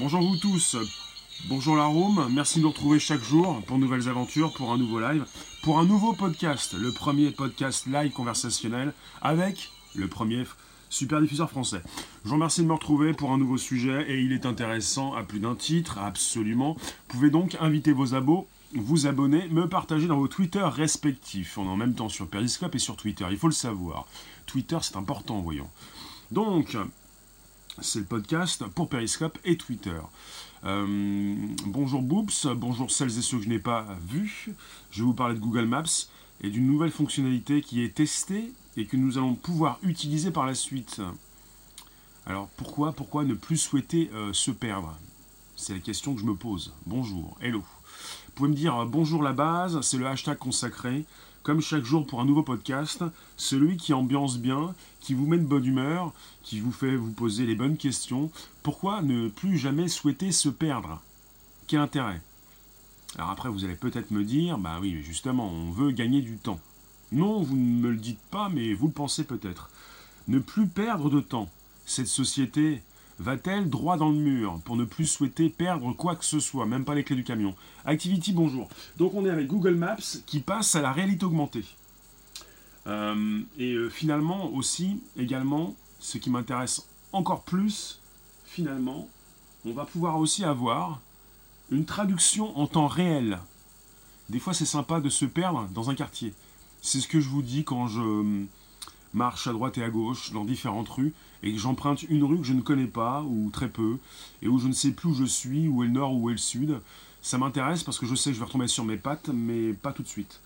Bonjour vous tous, bonjour la Rome, merci de nous retrouver chaque jour pour nouvelles aventures, pour un nouveau live, pour un nouveau podcast, le premier podcast live conversationnel avec le premier super diffuseur français. Je vous remercie de me retrouver pour un nouveau sujet et il est intéressant à plus d'un titre, absolument. Vous pouvez donc inviter vos abos vous abonner, me partager dans vos Twitter respectifs. On est en même temps sur Periscope et sur Twitter, il faut le savoir. Twitter, c'est important, voyons. Donc, c'est le podcast pour Periscope et Twitter. Euh, bonjour Boops, bonjour celles et ceux que je n'ai pas vus. Je vais vous parler de Google Maps et d'une nouvelle fonctionnalité qui est testée et que nous allons pouvoir utiliser par la suite. Alors pourquoi, pourquoi ne plus souhaiter euh, se perdre? C'est la question que je me pose. Bonjour, hello. Vous pouvez me dire euh, bonjour la base, c'est le hashtag consacré comme chaque jour pour un nouveau podcast, celui qui ambiance bien, qui vous met de bonne humeur, qui vous fait vous poser les bonnes questions. Pourquoi ne plus jamais souhaiter se perdre? Quel intérêt? Alors après, vous allez peut-être me dire, bah oui, mais justement, on veut gagner du temps. Non, vous ne me le dites pas, mais vous le pensez peut-être. Ne plus perdre de temps. Cette société va-t-elle droit dans le mur pour ne plus souhaiter perdre quoi que ce soit, même pas les clés du camion? Activity, bonjour. Donc on est avec Google Maps qui passe à la réalité augmentée. Euh, et euh, finalement aussi, également, ce qui m'intéresse encore plus, finalement, on va pouvoir aussi avoir une traduction en temps réel. Des fois c'est sympa de se perdre dans un quartier. C'est ce que je vous dis quand je hum, marche à droite et à gauche dans différentes rues et que j'emprunte une rue que je ne connais pas ou très peu et où je ne sais plus où je suis, où est le nord, où est le sud, ça m'intéresse parce que je sais que je vais retomber sur mes pattes, mais pas tout de suite.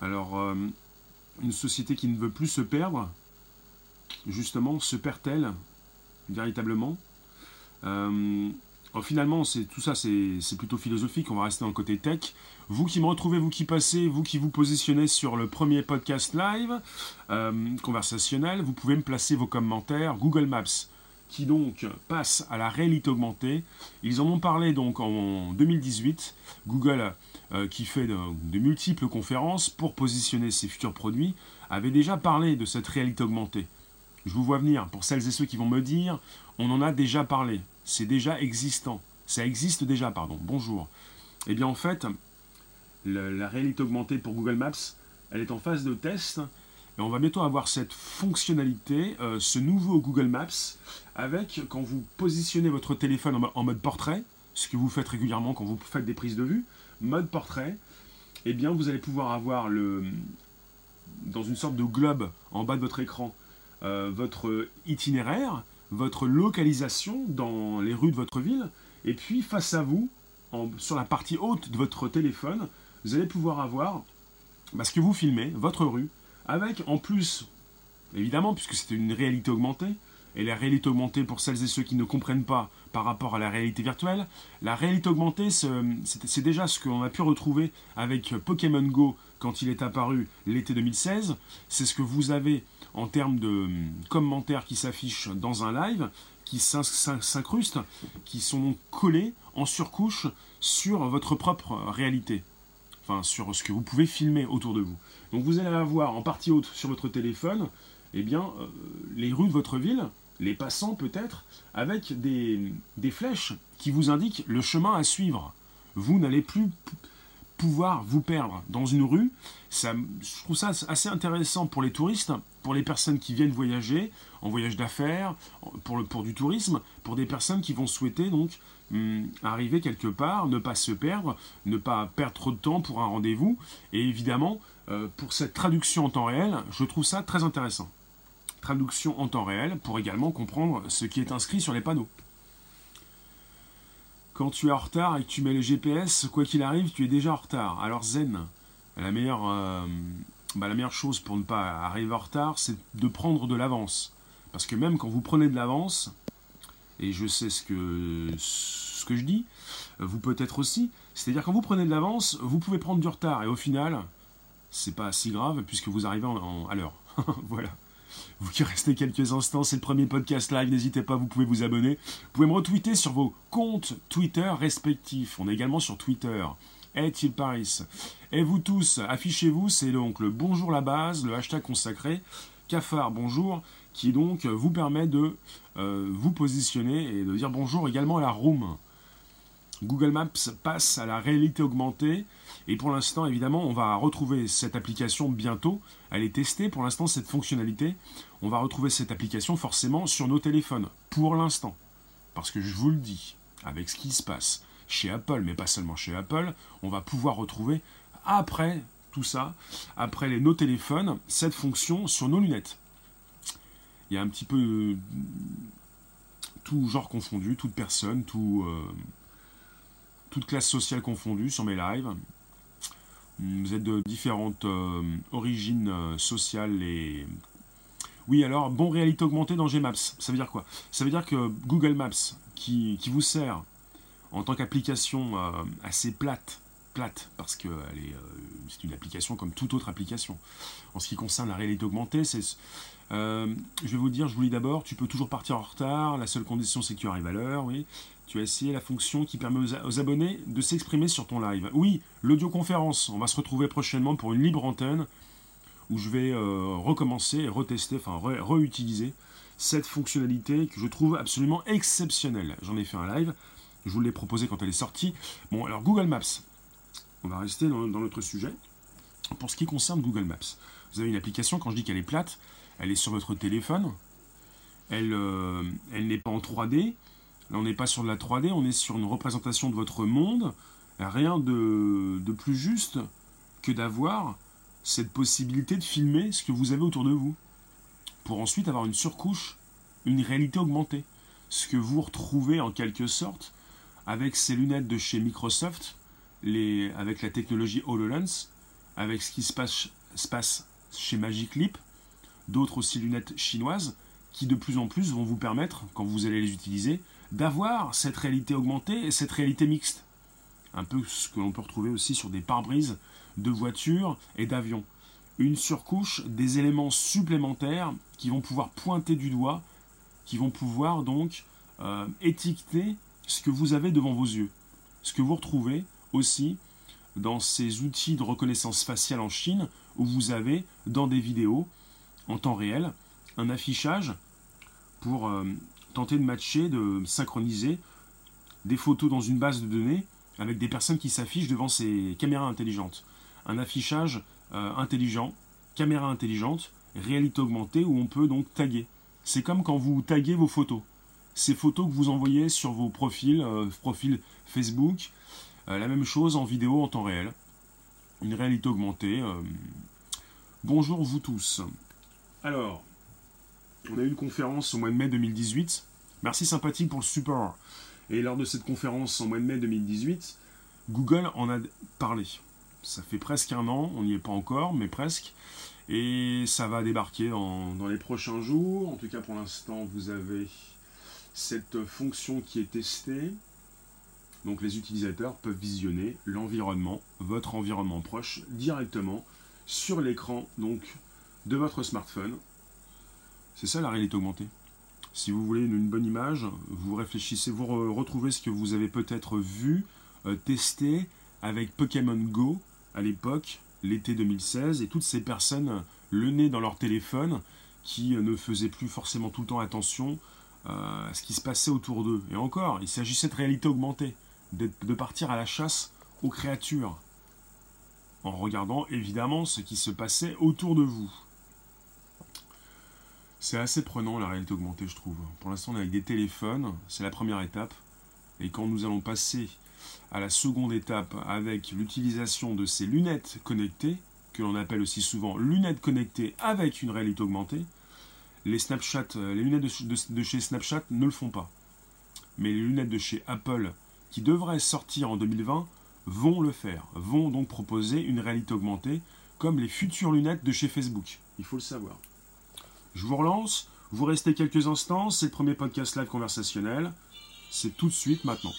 Alors, euh, une société qui ne veut plus se perdre, justement, se perd-elle véritablement? Euh, finalement, c'est tout ça, c'est plutôt philosophique. On va rester dans le côté tech. Vous qui me retrouvez, vous qui passez, vous qui vous positionnez sur le premier podcast live euh, conversationnel, vous pouvez me placer vos commentaires. Google Maps, qui donc passe à la réalité augmentée. Ils en ont parlé donc en 2018. Google, euh, qui fait de, multiples conférences pour positionner ses futurs produits, avait déjà parlé de cette réalité augmentée. Je vous vois venir. Pour celles et ceux qui vont me dire, on en a déjà parlé c'est déjà existant. Ça existe déjà, pardon. Bonjour. Eh bien, en fait, la réalité augmentée pour Google Maps, elle est en phase de test. Et on va bientôt avoir cette fonctionnalité, euh, ce nouveau Google Maps, avec, quand vous positionnez votre téléphone en, mode portrait, ce que vous faites régulièrement quand vous faites des prises de vue, mode portrait, eh bien, vous allez pouvoir avoir le, dans une sorte de globe en bas de votre écran, euh, votre itinéraire, votre localisation dans les rues de votre ville, et puis face à vous, sur la partie haute de votre téléphone, vous allez pouvoir avoir bah, ce que vous filmez, votre rue, avec en plus, évidemment, puisque c'est une réalité augmentée, et la réalité augmentée, pour celles et ceux qui ne comprennent pas par rapport à la réalité virtuelle, la réalité augmentée, c'est déjà ce qu'on a pu retrouver avec Pokémon Go quand il est apparu l'été 2016. C'est ce que vous avez en termes de hum, commentaires qui s'affichent dans un live, qui s'incrustent, qui sont collés en surcouche sur votre propre réalité. Enfin, sur ce que vous pouvez filmer autour de vous. Donc vous allez avoir en partie haute sur votre téléphone, eh bien, euh, les rues de votre ville, les passants peut-être, avec des, des flèches qui vous indiquent le chemin à suivre. Vous n'allez plus pouvoir vous perdre dans une rue. Ça, je trouve ça assez intéressant pour les touristes, pour les personnes qui viennent voyager, en voyage d'affaires, pour, le, pour du tourisme, pour des personnes qui vont souhaiter donc hum, arriver quelque part, ne pas se perdre, ne pas perdre trop de temps pour un rendez-vous. Et évidemment, euh, pour cette traduction en temps réel, je trouve ça très intéressant. Traduction en temps réel pour également comprendre ce qui est inscrit sur les panneaux quand tu es en retard et que tu mets le GPS, quoi qu'il arrive, tu es déjà en retard. Alors zen, la meilleure, euh, bah, la meilleure chose pour ne pas arriver en retard, c'est de prendre de l'avance. Parce que même quand vous prenez de l'avance, et je sais ce que, je dis, vous peut-être aussi, c'est-à-dire quand vous prenez de l'avance, vous pouvez prendre du retard, et au final, c'est pas si grave puisque vous arrivez à l'heure. voilà. Vous qui restez quelques instants, c'est le premier podcast live, n'hésitez pas, vous pouvez vous abonner. Vous pouvez me retweeter sur vos comptes Twitter respectifs. On est également sur Twitter. Est-il Et vous tous, affichez-vous, c'est donc le bonjour la base, le hashtag consacré. Cafard, bonjour. qui donc vous permet de vous positionner et de dire bonjour également à la room. Google Maps passe à la réalité augmentée et pour l'instant évidemment on va retrouver cette application bientôt. Elle est testée pour l'instant cette fonctionnalité. On va retrouver cette application forcément sur nos téléphones pour l'instant. Parce que je vous le dis, avec ce qui se passe chez Apple, mais pas seulement chez Apple, on va pouvoir retrouver après tout ça, après les, nos téléphones, cette fonction sur nos lunettes. Il y a un petit peu tout genre confondu, toute personne, tout, euh, toute classe sociale confondue sur mes lives. Vous êtes de différentes euh, origines euh, sociales et... Oui, alors, bon réalité augmentée dans Gmaps, ça veut dire quoi? Ça veut dire que Google Maps, qui, qui vous sert en tant qu'application assez plate, plate, parce que c'est une application comme toute autre application. En ce qui concerne la réalité augmentée, euh, je vais vous dire, je vous lis d'abord, tu peux toujours partir en retard, la seule condition c'est que tu arrives à l'heure, oui. Tu as essayé la fonction qui permet aux, abonnés de s'exprimer sur ton live. Oui, l'audioconférence, on va se retrouver prochainement pour une libre antenne où je vais euh, recommencer et retester, enfin réutiliser cette fonctionnalité que je trouve absolument exceptionnelle. J'en ai fait un live, je vous l'ai proposé quand elle est sortie. Bon, alors Google Maps, on va rester dans notre sujet. Pour ce qui concerne Google Maps, vous avez une application, quand je dis qu'elle est plate, elle est sur votre téléphone. Elle, euh, n'est pas en 3D. Là, on n'est pas sur de la 3D, on est sur une représentation de votre monde. Rien de, de plus juste que d'avoir cette possibilité de filmer ce que vous avez autour de vous. Pour ensuite avoir une surcouche, une réalité augmentée. Ce que vous retrouvez en quelque sorte avec ces lunettes de chez Microsoft, avec la technologie HoloLens, avec ce qui se passe, se passe chez Magic Leap, d'autres aussi lunettes chinoises qui de plus en plus vont vous permettre, quand vous allez les utiliser, d'avoir cette réalité augmentée et cette réalité mixte. Un peu ce que l'on peut retrouver aussi sur des pare-brises de voitures et d'avions. Une surcouche, des éléments supplémentaires qui vont pouvoir pointer du doigt, qui vont pouvoir donc euh, étiqueter ce que vous avez devant vos yeux. Ce que vous retrouvez aussi dans ces outils de reconnaissance faciale en Chine, où vous avez dans des vidéos en temps réel un affichage pour euh, tenter de matcher, de synchroniser des photos dans une base de données avec des personnes qui s'affichent devant ces caméras intelligentes. Un affichage euh, intelligent, caméra intelligente, réalité augmentée où on peut donc taguer. C'est comme quand vous taguez vos photos. Ces photos que vous envoyez sur vos profils, euh, profils Facebook, la même chose en vidéo en temps réel. Une réalité augmentée. bonjour vous tous. Alors, on a eu une conférence au mois de mai 2018. Merci sympathique pour le support. Et lors de cette conférence en mois de mai 2018, Google en a parlé. Ça fait presque un an, on n'y est pas encore, mais presque. Et ça va débarquer dans, les prochains jours. En tout cas, pour l'instant, vous avez cette fonction qui est testée. Donc les utilisateurs peuvent visionner l'environnement, votre environnement proche, directement sur l'écran donc de votre smartphone. C'est ça la réalité augmentée. Si vous voulez une, bonne image, vous réfléchissez, vous retrouvez ce que vous avez peut-être vu, euh, testé avec Pokémon Go à l'époque, l'été 2016, et toutes ces personnes, le nez dans leur téléphone, qui euh, ne faisaient plus forcément tout le temps attention euh, à ce qui se passait autour d'eux. Et encore, il s'agissait de réalité augmentée, de partir à la chasse aux créatures, en regardant évidemment ce qui se passait autour de vous. C'est assez prenant la réalité augmentée, je trouve. Pour l'instant, on est avec des téléphones, c'est la première étape. Et quand nous allons passer à la seconde étape avec l'utilisation de ces lunettes connectées, que l'on appelle aussi souvent lunettes connectées avec une réalité augmentée, les Snapchat, euh, les lunettes de, chez Snapchat ne le font pas. Mais les lunettes de chez Apple, qui devraient sortir en 2020, vont le faire, vont donc proposer une réalité augmentée, comme les futures lunettes de chez Facebook. Il faut le savoir. Je vous relance, vous restez quelques instants, c'est le premier podcast live conversationnel. C'est tout de suite maintenant.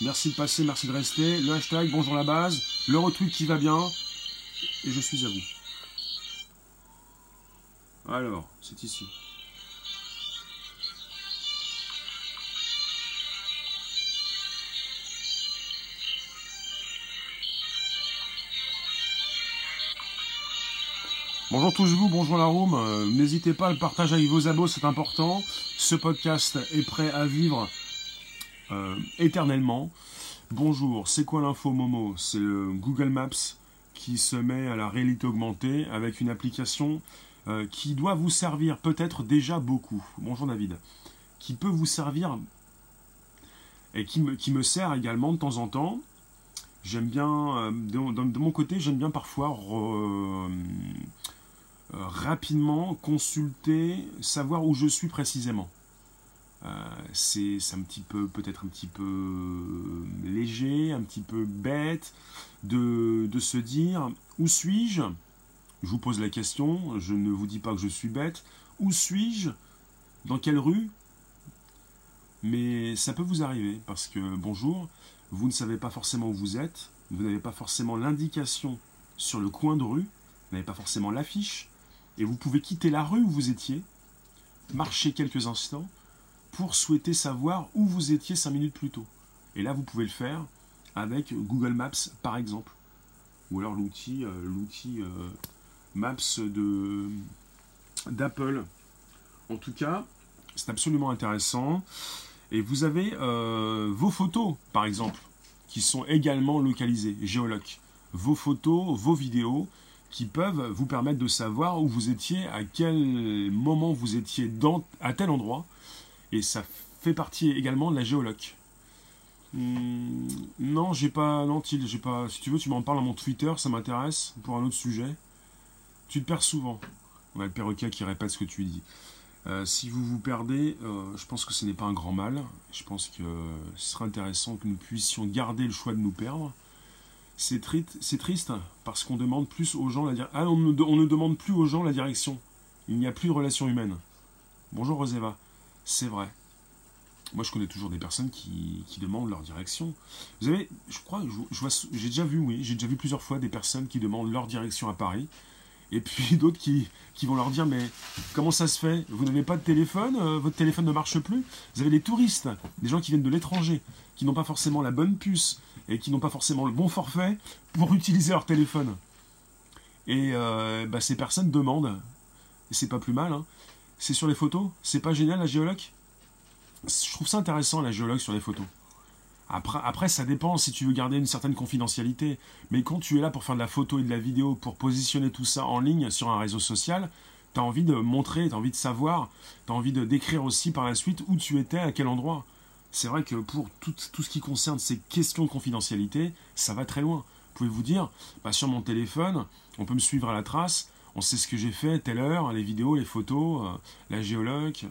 Merci de passer, merci de rester. Le hashtag bonjour la base, le retweet qui va bien. Et je suis à vous. Alors, c'est ici. Bonjour tous vous, bonjour la room. Euh, n'hésitez pas à le partager avec vos abos, c'est important. Ce podcast est prêt à vivre euh, éternellement. Bonjour, c'est quoi l'info Momo? C'est le Google Maps qui se met à la réalité augmentée avec une application euh, qui doit vous servir peut-être déjà beaucoup. Bonjour David. Qui peut vous servir et qui me, sert également de temps en temps. J'aime bien, de, mon côté, j'aime bien parfois rapidement consulter, savoir où je suis précisément. Euh, c'est un petit peu, peut-être un petit peu léger, un petit peu bête de, de se dire où suis-je? Je vous pose la question, je ne vous dis pas que je suis bête. Où suis-je? Dans quelle rue? Mais ça peut vous arriver parce que, bonjour, vous ne savez pas forcément où vous êtes, vous n'avez pas forcément l'indication sur le coin de rue, vous n'avez pas forcément l'affiche, et vous pouvez quitter la rue où vous étiez, marcher quelques instants, pour souhaiter savoir où vous étiez cinq minutes plus tôt. Et là, vous pouvez le faire avec Google Maps, par exemple. Ou alors l'outil euh, euh, Maps d'Apple. En tout cas, c'est absolument intéressant. Et vous avez euh, vos photos, par exemple, qui sont également localisées, géoloc. Vos photos, vos vidéos, qui peuvent vous permettre de savoir où vous étiez, à quel moment vous étiez à tel endroit. Et ça fait partie également de la géoloc. Hmm, non, j'ai pas. Non, j'ai pas. Si tu veux, tu m'en parles à mon Twitter, ça m'intéresse pour un autre sujet. Tu te perds souvent. On a le perroquet qui répète ce que tu dis. Euh, si vous vous perdez, euh, je pense que ce n'est pas un grand mal. Je pense que ce serait intéressant que nous puissions garder le choix de nous perdre. C'est triste parce qu'on demande plus aux gens la. Ah, ne, demande plus aux gens la direction. Il n'y a plus de relation humaine. Bonjour Roseva. C'est vrai. Moi, je connais toujours des personnes qui, demandent leur direction. Vous avez, je crois, j'ai déjà vu plusieurs fois des personnes qui demandent leur direction à Paris. Et puis d'autres qui, vont leur dire Mais comment ça se fait? Vous n'avez pas de téléphone euh, Votre téléphone ne marche plus? Vous avez des touristes, des gens qui viennent de l'étranger, qui n'ont pas forcément la bonne puce, et qui n'ont pas forcément le bon forfait pour utiliser leur téléphone. Et euh, bah, ces personnes demandent, et c'est pas plus mal, hein, c'est sur les photos, c'est pas génial la géologue? Je trouve ça intéressant la géologue sur les photos. Après, après, ça dépend si tu veux garder une certaine confidentialité. Mais quand tu es là pour faire de la photo et de la vidéo, pour positionner tout ça en ligne sur un réseau social, tu as envie de montrer, tu as envie de savoir, tu as envie de décrire aussi par la suite où tu étais, à quel endroit c'est vrai que pour tout, ce qui concerne ces questions de confidentialité, ça va très loin. Vous pouvez vous dire, bah, sur mon téléphone, on peut me suivre à la trace, on sait ce que j'ai fait, telle heure, les vidéos, les photos, euh, la géologue.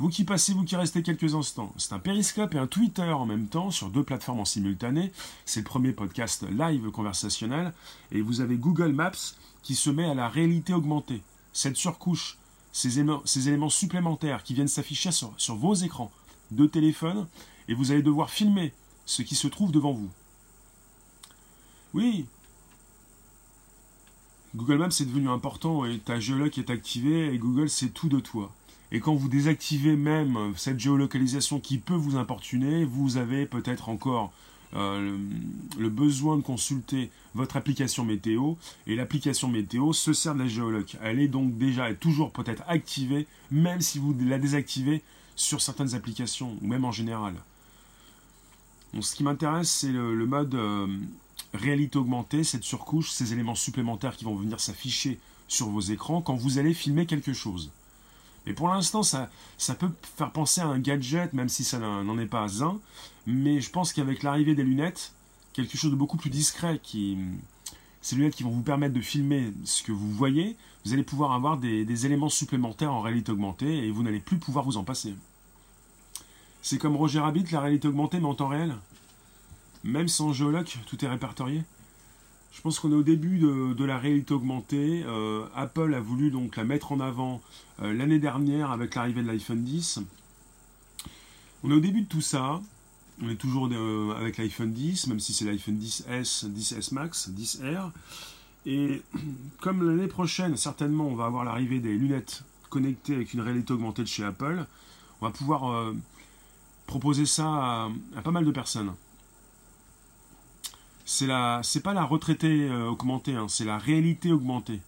Vous qui passez, vous qui restez quelques instants, c'est un périscope et un Twitter en même temps sur deux plateformes en simultané. C'est le premier podcast live conversationnel. Et vous avez Google Maps qui se met à la réalité augmentée. Cette surcouche, ces éléments, supplémentaires qui viennent s'afficher sur vos écrans de téléphone et vous allez devoir filmer ce qui se trouve devant vous. Oui, Google Maps est devenu important et ta géoloc est activée et Google sait tout de toi. Et quand vous désactivez même cette géolocalisation qui peut vous importuner, vous avez peut-être encore euh, le, besoin de consulter votre application météo. Et l'application météo se sert de la géoloc. Elle est donc déjà, toujours peut-être activée, même si vous la désactivez sur certaines applications, ou même en général. ce qui m'intéresse, c'est le, mode euh, réalité augmentée, cette surcouche, ces éléments supplémentaires qui vont venir s'afficher sur vos écrans quand vous allez filmer quelque chose. Et pour l'instant, ça, peut faire penser à un gadget, même si ça n'en est pas un. Mais je pense qu'avec l'arrivée des lunettes, quelque chose de beaucoup plus discret, qui, ces lunettes qui vont vous permettre de filmer ce que vous voyez, vous allez pouvoir avoir des, des éléments supplémentaires en réalité augmentée et vous n'allez plus pouvoir vous en passer. C'est comme Roger Rabbit, la réalité augmentée, mais en temps réel. Même sans géologue, tout est répertorié. Je pense qu'on est au début de, la réalité augmentée. Euh, Apple a voulu donc la mettre en avant euh, l'année dernière avec l'arrivée de l'iPhone 10. On est au début de tout ça. On est toujours euh, avec l'iPhone 10, même si c'est l'iPhone 10S, 10S Max, 10R. Et comme l'année prochaine, certainement, on va avoir l'arrivée des lunettes connectées avec une réalité augmentée de chez Apple, on va pouvoir proposer ça à, pas mal de personnes. C'est la, c'est pas la retraitée euh, augmentée, hein, c'est la réalité augmentée.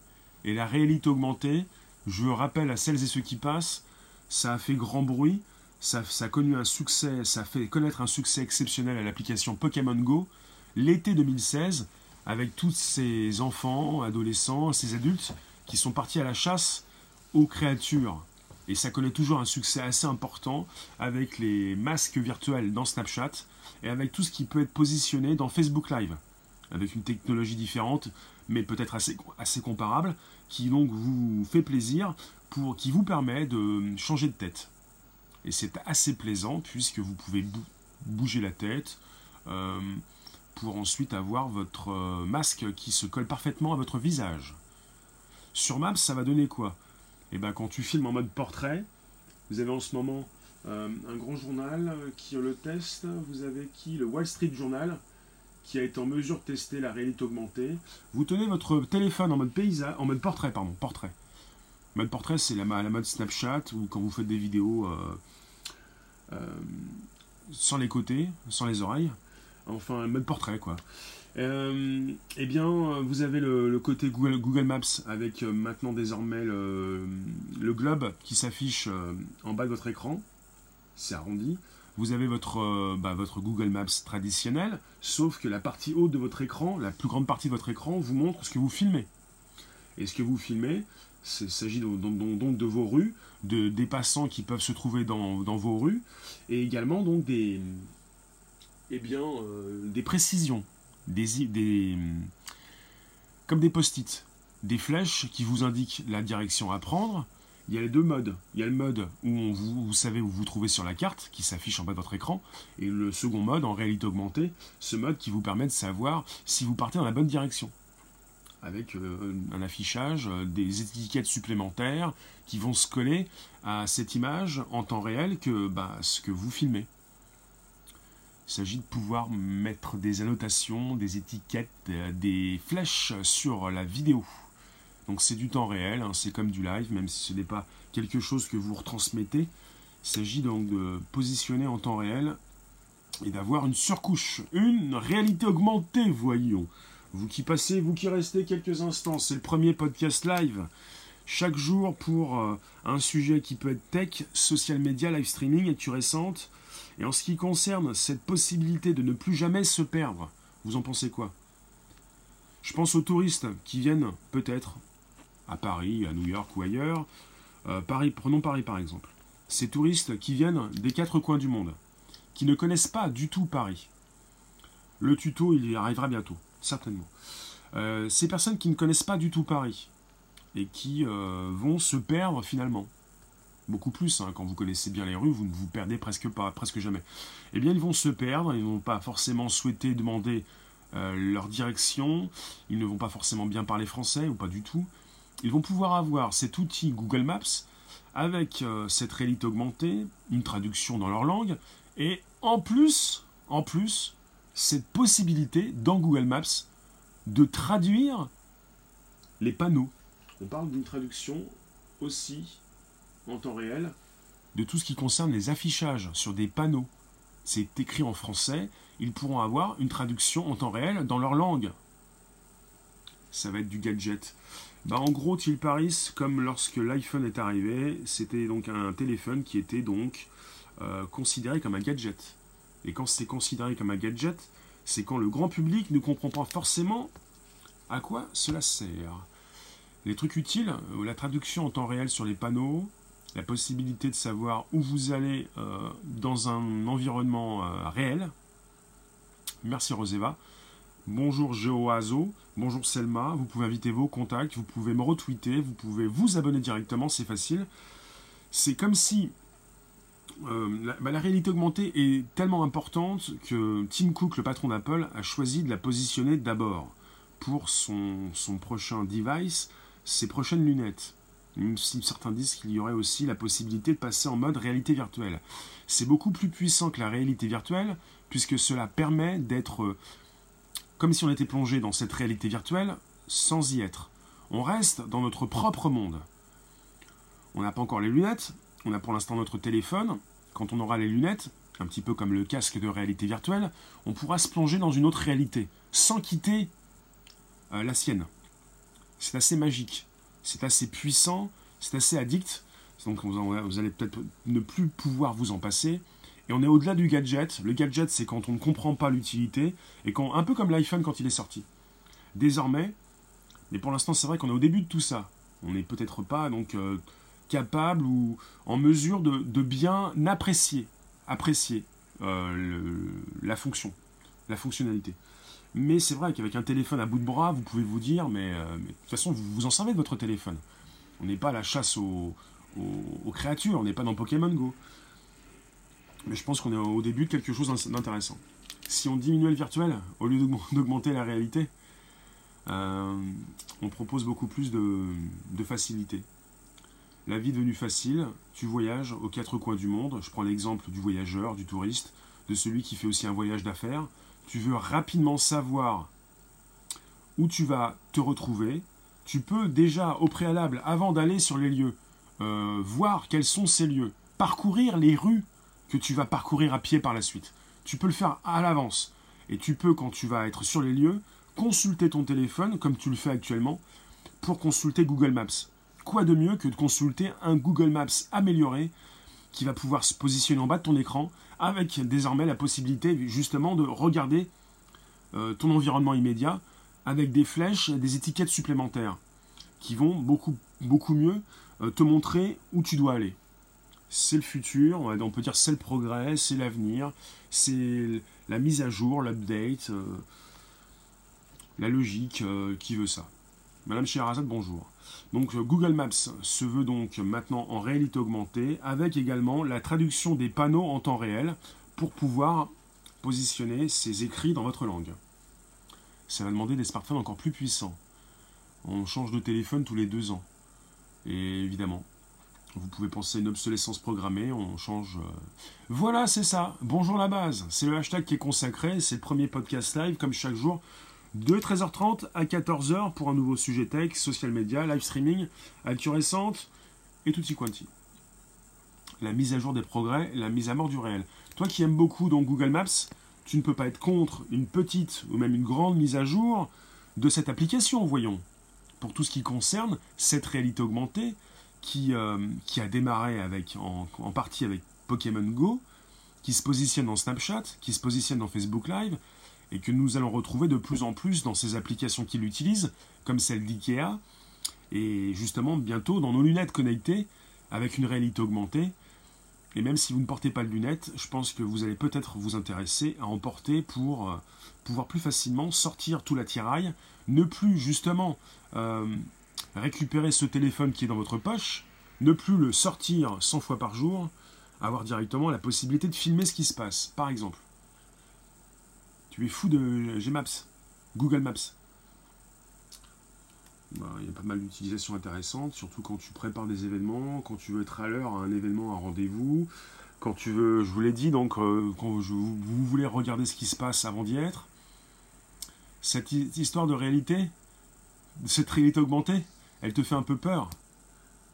Et la réalité augmentée, je rappelle à celles et ceux qui passent, ça a fait grand bruit, ça, a connu un succès, ça a fait connaître un succès exceptionnel à l'application Pokémon Go l'été 2016, avec tous ces enfants, adolescents, ces adultes qui sont partis à la chasse aux créatures. Et ça connaît toujours un succès assez important avec les masques virtuels dans Snapchat et avec tout ce qui peut être positionné dans Facebook Live, avec une technologie différente, mais peut-être assez, comparable, qui donc vous fait plaisir, pour, qui vous permet de changer de tête. Et c'est assez plaisant puisque vous pouvez bouger la tête euh, pour ensuite avoir votre euh, masque qui se colle parfaitement à votre visage. Sur Maps, ça va donner quoi? Et eh bien quand tu filmes en mode portrait, vous avez en ce moment euh, un grand journal qui le teste. Vous avez qui? Le Wall Street Journal qui a été en mesure de tester la réalité augmentée. Vous tenez votre téléphone en mode paysage, en mode portrait, pardon, portrait. Mode portrait, c'est la, mode Snapchat ou quand vous faites des vidéos euh, euh, sans les côtés, sans les oreilles. Enfin, mode portrait, quoi. Euh, eh bien, vous avez le, côté Google, Maps avec maintenant désormais le, globe qui s'affiche en bas de votre écran. C'est arrondi vous avez votre, euh, bah, votre Google Maps traditionnel, sauf que la partie haute de votre écran, la plus grande partie de votre écran, vous montre ce que vous filmez. Et ce que vous filmez, il s'agit donc, de vos rues, de, des passants qui peuvent se trouver dans, vos rues, et également donc des, eh bien, euh, des précisions, des, comme des post-it, des flèches qui vous indiquent la direction à prendre, il y a les deux modes. Il y a le mode où vous, savez où vous vous trouvez sur la carte, qui s'affiche en bas de votre écran, et le second mode, en réalité augmentée, ce mode qui vous permet de savoir si vous partez dans la bonne direction. Avec euh, un affichage, euh, des étiquettes supplémentaires qui vont se coller à cette image en temps réel que bah, ce que vous filmez. Il s'agit de pouvoir mettre des annotations, des étiquettes, euh, des flèches sur la vidéo. Donc c'est du temps réel, hein, c'est comme du live, même si ce n'est pas quelque chose que vous retransmettez. Il s'agit donc de positionner en temps réel et d'avoir une surcouche, une réalité augmentée, voyons. Vous qui passez, vous qui restez quelques instants, c'est le premier podcast live. Chaque jour pour euh, un sujet qui peut être tech, social media, live streaming, et récente? Et en ce qui concerne cette possibilité de ne plus jamais se perdre, vous en pensez quoi? Je pense aux touristes qui viennent peut-être à Paris, à New York ou ailleurs. Euh, Paris, prenons Paris par exemple. Ces touristes qui viennent des quatre coins du monde, qui ne connaissent pas du tout Paris. Le tuto, il y arrivera bientôt, certainement. Euh, ces personnes qui ne connaissent pas du tout Paris et qui euh, vont se perdre finalement. Beaucoup plus, hein, quand vous connaissez bien les rues, vous ne vous perdez presque pas, presque jamais. Eh bien, ils vont se perdre, ils ne vont pas forcément souhaiter demander leur direction, ils ne vont pas forcément bien parler français ou pas du tout ils vont pouvoir avoir cet outil Google Maps avec euh, cette réalité augmentée, une traduction dans leur langue, et en plus, en plus, cette possibilité dans Google Maps de traduire les panneaux. On parle d'une traduction aussi en temps réel de tout ce qui concerne les affichages sur des panneaux. C'est écrit en français, ils pourront avoir une traduction en temps réel dans leur langue. Ça va être du gadget. Bah, en gros, Till Paris, comme lorsque l'iPhone est arrivé, c'était donc un téléphone qui était donc euh, considéré comme un gadget. Et quand c'est considéré comme un gadget, c'est quand le grand public ne comprend pas forcément à quoi cela sert. Les trucs utiles, euh, la traduction en temps réel sur les panneaux, la possibilité de savoir où vous allez euh, dans un environnement réel. Merci Roseva. Bonjour Geoazo, bonjour Selma, vous pouvez inviter vos contacts, vous pouvez me retweeter, vous pouvez vous abonner directement, c'est facile. C'est comme si euh, bah, la, réalité augmentée est tellement importante que Tim Cook, le patron d'Apple, a choisi de la positionner d'abord pour son prochain device, ses prochaines lunettes. Même si certains disent qu'il y aurait aussi la possibilité de passer en mode réalité virtuelle. C'est beaucoup plus puissant que la réalité virtuelle, puisque cela permet d'être comme si on était plongé dans cette réalité virtuelle sans y être. On reste dans notre propre monde. On n'a pas encore les lunettes, on a pour l'instant notre téléphone. Quand on aura les lunettes, un petit peu comme le casque de réalité virtuelle, on pourra se plonger dans une autre réalité, sans quitter euh, la sienne. C'est assez magique. C'est assez puissant, c'est assez addict, donc vous allez peut-être ne plus pouvoir vous en passer. Et on est au-delà du gadget. Le gadget, c'est quand on ne comprend pas l'utilité, et quand, un peu comme l'iPhone quand il est sorti. Désormais, mais pour l'instant, c'est vrai qu'on est au début de tout ça. On n'est peut-être pas donc euh, capable ou en mesure de, bien apprécier, apprécier euh, la fonction, la fonctionnalité. Mais c'est vrai qu'avec un téléphone à bout de bras, vous pouvez vous dire, mais, euh, de toute façon, vous vous en servez de votre téléphone. On n'est pas à la chasse aux, créatures, on n'est pas dans Pokémon Go. Mais je pense qu'on est au début de quelque chose d'intéressant. Si on diminuait le virtuel, au lieu d'augmenter la réalité, euh, on propose beaucoup plus de, facilité. La vie devenue facile, tu voyages aux quatre coins du monde, je prends l'exemple du voyageur, du touriste, de celui qui fait aussi un voyage d'affaires, tu veux rapidement savoir où tu vas te retrouver, tu peux déjà au préalable, avant d'aller sur les lieux, euh, voir quels sont ces lieux, parcourir les rues que tu vas parcourir à pied par la suite. Tu peux le faire à l'avance. Et tu peux, quand tu vas être sur les lieux, consulter ton téléphone, comme tu le fais actuellement, pour consulter Google Maps. Quoi de mieux que de consulter un Google Maps amélioré qui va pouvoir se positionner en bas de ton écran avec désormais la possibilité justement de regarder euh, ton environnement immédiat avec des flèches des étiquettes supplémentaires qui vont beaucoup, beaucoup mieux euh, te montrer où tu dois aller. C'est le futur, on peut dire c'est le progrès, c'est l'avenir, c'est la mise à jour, l'update. Euh, la logique qui veut ça. Madame Sherazade, bonjour. Donc euh, Google Maps se veut donc maintenant en réalité augmentée, avec également la traduction des panneaux en temps réel pour pouvoir positionner ces écrits dans votre langue. Ça va demander des smartphones encore plus puissants. On change de téléphone tous les deux ans. Et évidemment, vous pouvez penser à une obsolescence programmée, on change. Euh, voilà, c'est ça. Bonjour la base. C'est le hashtag qui est consacré. C'est le premier podcast live, comme chaque jour de 13h30 à 14h pour un nouveau sujet tech, social media, live streaming, actu récente et tutti quanti. La mise à jour des progrès, la mise à mort du réel. Toi qui aimes beaucoup donc Google Maps, tu ne peux pas être contre une petite ou même une grande mise à jour de cette application, voyons. Pour tout ce qui concerne cette réalité augmentée qui, euh, a démarré en partie avec Pokémon Go, qui se positionne dans Snapchat, qui se positionne dans Facebook Live, et que nous allons retrouver de plus en plus dans ces applications qui l'utilisent, comme celle d'IKEA, et justement bientôt dans nos lunettes connectées avec une réalité augmentée. Et même si vous ne portez pas de lunettes, je pense que vous allez peut-être vous intéresser à en porter pour euh, pouvoir plus facilement sortir tout l'attirail, ne plus justement euh, récupérer ce téléphone qui est dans votre poche, ne plus le sortir 100 fois par jour, avoir directement la possibilité de filmer ce qui se passe, par exemple. Tu es fou de Gmaps, Google Maps. Bah, il y a pas mal d'utilisations intéressantes, surtout quand tu prépares des événements, quand tu veux être à l'heure à un événement, un rendez-vous, quand tu veux, je vous l'ai dit, donc euh, quand vous, voulez regarder ce qui se passe avant d'y être. Cette histoire de réalité, cette réalité augmentée, elle te fait un peu peur.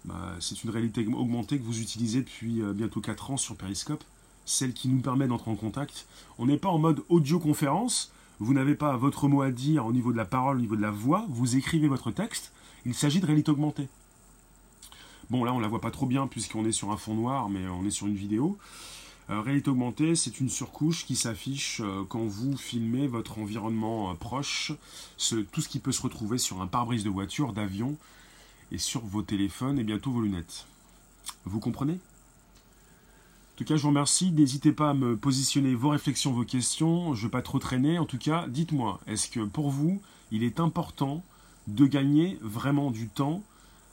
Bah, c'est une réalité augmentée que vous utilisez depuis euh, bientôt 4 ans sur Periscope celle qui nous permet d'entrer en contact. On n'est pas en mode audioconférence, vous n'avez pas votre mot à dire au niveau de la parole, au niveau de la voix, vous écrivez votre texte, il s'agit de réalité augmentée. Bon là on la voit pas trop bien puisqu'on est sur un fond noir mais on est sur une vidéo. Euh, réalité augmentée, c'est une surcouche qui s'affiche euh, quand vous filmez votre environnement euh, proche, tout ce qui peut se retrouver sur un pare-brise de voiture, d'avion, et sur vos téléphones et bientôt vos lunettes. Vous comprenez? en tout cas, je vous remercie. N'hésitez pas à me positionner vos réflexions, vos questions. Je ne vais pas trop traîner. En tout cas, dites-moi, est-ce que pour vous, il est important de gagner vraiment du temps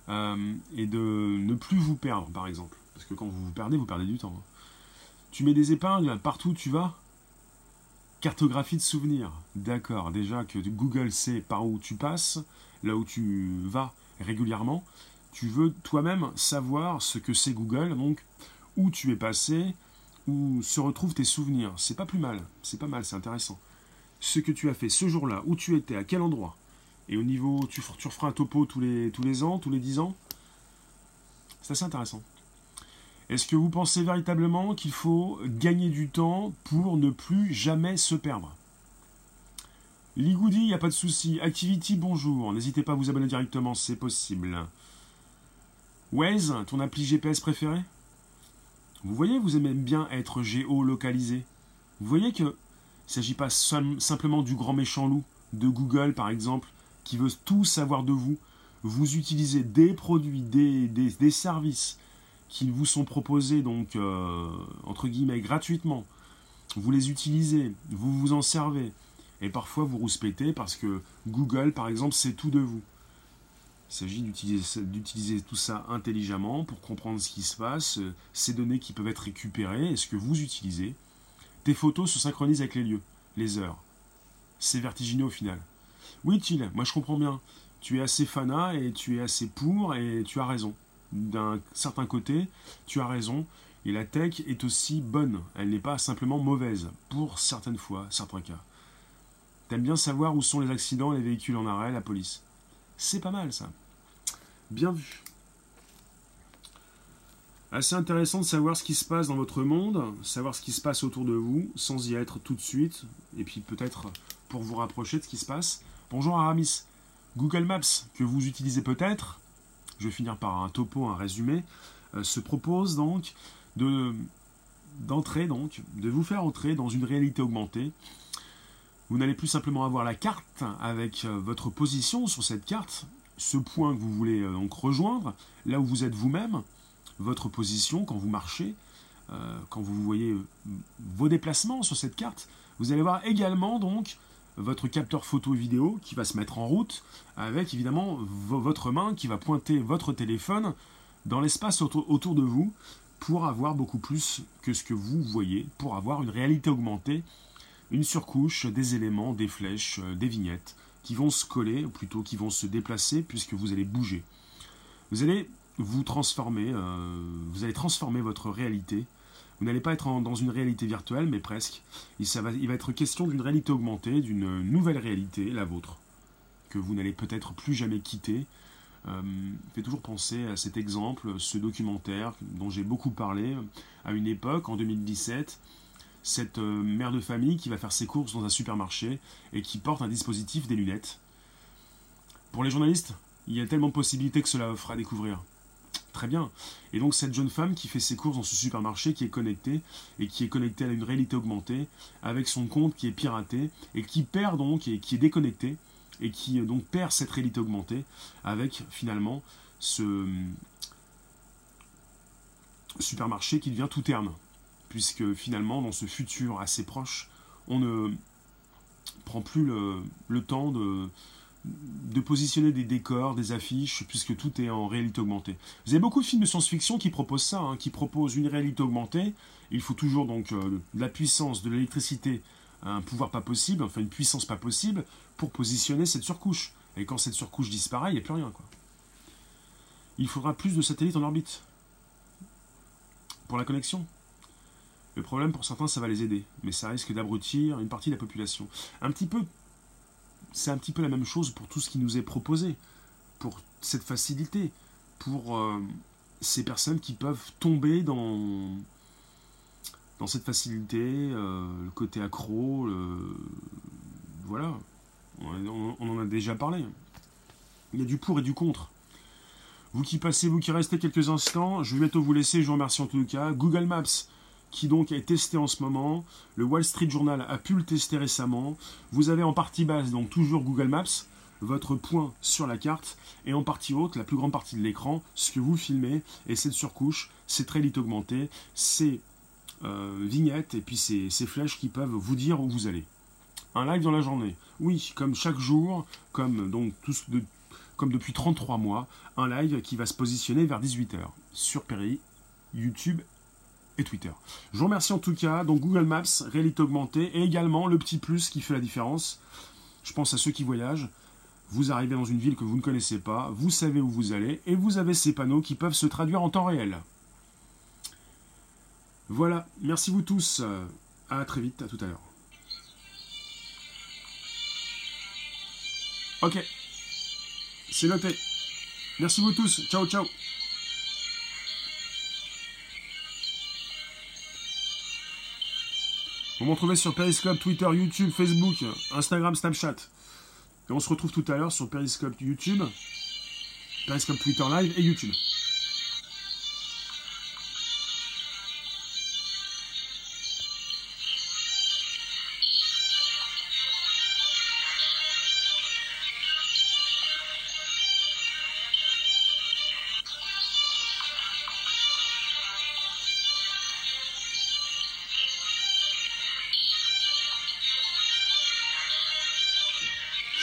euh, et de ne plus vous perdre, par exemple? Parce que quand vous vous perdez, vous perdez du temps. Hein. Tu mets des épingles partout où tu vas? Cartographie de souvenirs. D'accord, déjà que Google sait par où tu passes, là où tu vas régulièrement. Tu veux toi-même savoir ce que c'est Google, donc où tu es passé, où se retrouvent tes souvenirs. C'est pas plus mal, c'est pas mal, c'est intéressant. Ce que tu as fait ce jour-là, où tu étais, à quel endroit? Et au niveau, tu, referas un topo tous les, tous les ans, tous les dix ans? C'est assez intéressant. Est-ce que vous pensez véritablement qu'il faut gagner du temps pour ne plus jamais se perdre? Ligoudi, il n'y a pas de souci. Activity, bonjour. N'hésitez pas à vous abonner directement, c'est possible. Waze, ton appli GPS préféré? Vous voyez, vous aimez bien être géolocalisé. Vous voyez que ne s'agit pas simplement du grand méchant loup de Google, par exemple, qui veut tout savoir de vous. Vous utilisez des produits, des, des, services qui vous sont proposés, donc, euh, entre guillemets, gratuitement. Vous les utilisez, vous vous en servez. Et parfois, vous rouspétez parce que Google, par exemple, sait tout de vous. Il s'agit d'utiliser tout ça intelligemment pour comprendre ce qui se passe, euh, ces données qui peuvent être récupérées et ce que vous utilisez. Tes photos se synchronisent avec les lieux, les heures. C'est vertigineux au final. Oui, Thiel, moi je comprends bien. Tu es assez fanat et tu es assez pour et tu as raison. D'un certain côté, tu as raison. Et la tech est aussi bonne. Elle n'est pas simplement mauvaise, pour certaines fois, certains cas. T'aimes bien savoir où sont les accidents, les véhicules en arrêt, la police. C'est pas mal ça. Bien vu. Assez intéressant de savoir ce qui se passe dans votre monde, savoir ce qui se passe autour de vous, sans y être tout de suite, et puis peut-être pour vous rapprocher de ce qui se passe. Bonjour Aramis. Google Maps, que vous utilisez peut-être, je vais finir par un topo, un résumé, euh, se propose donc de d'entrer donc, de vous faire entrer dans une réalité augmentée. Vous n'allez plus simplement avoir la carte avec euh, votre position sur cette carte, ce point que vous voulez euh, donc rejoindre, là où vous êtes vous-même, votre position quand vous marchez, euh, quand vous voyez vos déplacements sur cette carte. Vous allez voir également donc votre capteur photo et vidéo qui va se mettre en route avec évidemment votre main qui va pointer votre téléphone dans l'espace autour de vous pour avoir beaucoup plus que ce que vous voyez, pour avoir une réalité augmentée, une surcouche, des éléments, des flèches, des vignettes, qui vont se coller, ou plutôt qui vont se déplacer, puisque vous allez bouger. Vous allez vous transformer, euh, vous allez transformer votre réalité. Vous n'allez pas être dans une réalité virtuelle, mais presque. Il, va, il va être question d'une réalité augmentée, d'une nouvelle réalité, la vôtre, que vous n'allez peut-être plus jamais quitter. Euh, fait toujours penser à cet exemple, ce documentaire dont j'ai beaucoup parlé à une époque, en 2017, cette euh, mère de famille qui va faire ses courses dans un supermarché et qui porte un dispositif des lunettes. Pour les journalistes, il y a tellement de possibilités que cela fera découvrir. Très bien. Et donc cette jeune femme qui fait ses courses dans ce supermarché, qui est connectée, et qui est connectée à une réalité augmentée, avec son compte qui est piraté, et qui perd donc, et qui est déconnecté, et qui euh, donc perd cette réalité augmentée, avec finalement ce supermarché qui devient tout terne puisque finalement, dans ce futur assez proche, on ne prend plus le, temps de, positionner des décors, des affiches, puisque tout est en réalité augmentée. Vous avez beaucoup de films de science-fiction qui proposent ça, hein, qui proposent une réalité augmentée. Il faut toujours donc euh, de la puissance, de l'électricité, un pouvoir pas possible, enfin une puissance pas possible, pour positionner cette surcouche. Et quand cette surcouche disparaît, il n'y a plus rien. Il faudra plus de satellites en orbite pour la connexion. Le problème, pour certains, ça va les aider, mais ça risque d'abrutir une partie de la population. Un petit peu, c'est un petit peu la même chose pour tout ce qui nous est proposé, pour cette facilité, pour euh, ces personnes qui peuvent tomber dans, cette facilité, euh, le côté accro, voilà, on, on en a déjà parlé. Il y a du pour et du contre. Vous qui passez, vous qui restez quelques instants, je vais bientôt vous laisser, je vous remercie en tout cas. Google Maps, qui donc est testé en ce moment. Le Wall Street Journal a pu le tester récemment. Vous avez en partie basse, donc toujours Google Maps, votre point sur la carte, et en partie haute, la plus grande partie de l'écran, ce que vous filmez, et cette surcouche, ces traits augmentés, ces euh, vignettes, et puis ces, flèches qui peuvent vous dire où vous allez. Un live dans la journée. Oui, comme chaque jour, comme donc comme depuis 33 mois, un live qui va se positionner vers 18h sur Perry, YouTube et Twitter. Je vous remercie en tout cas. Donc Google Maps, réalité augmentée, et également le petit plus qui fait la différence. Je pense à ceux qui voyagent. Vous arrivez dans une ville que vous ne connaissez pas, vous savez où vous allez, et vous avez ces panneaux qui peuvent se traduire en temps réel. Voilà, merci vous tous. À très vite, à tout à l'heure. Ok, c'est noté. Merci vous tous. Ciao, ciao. Vous me retrouvez sur Periscope, Twitter, YouTube, Facebook, Instagram, Snapchat. Et on se retrouve tout à l'heure sur Periscope YouTube, Periscope Twitter Live et YouTube.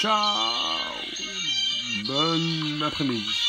Ciao Bonne après-midi.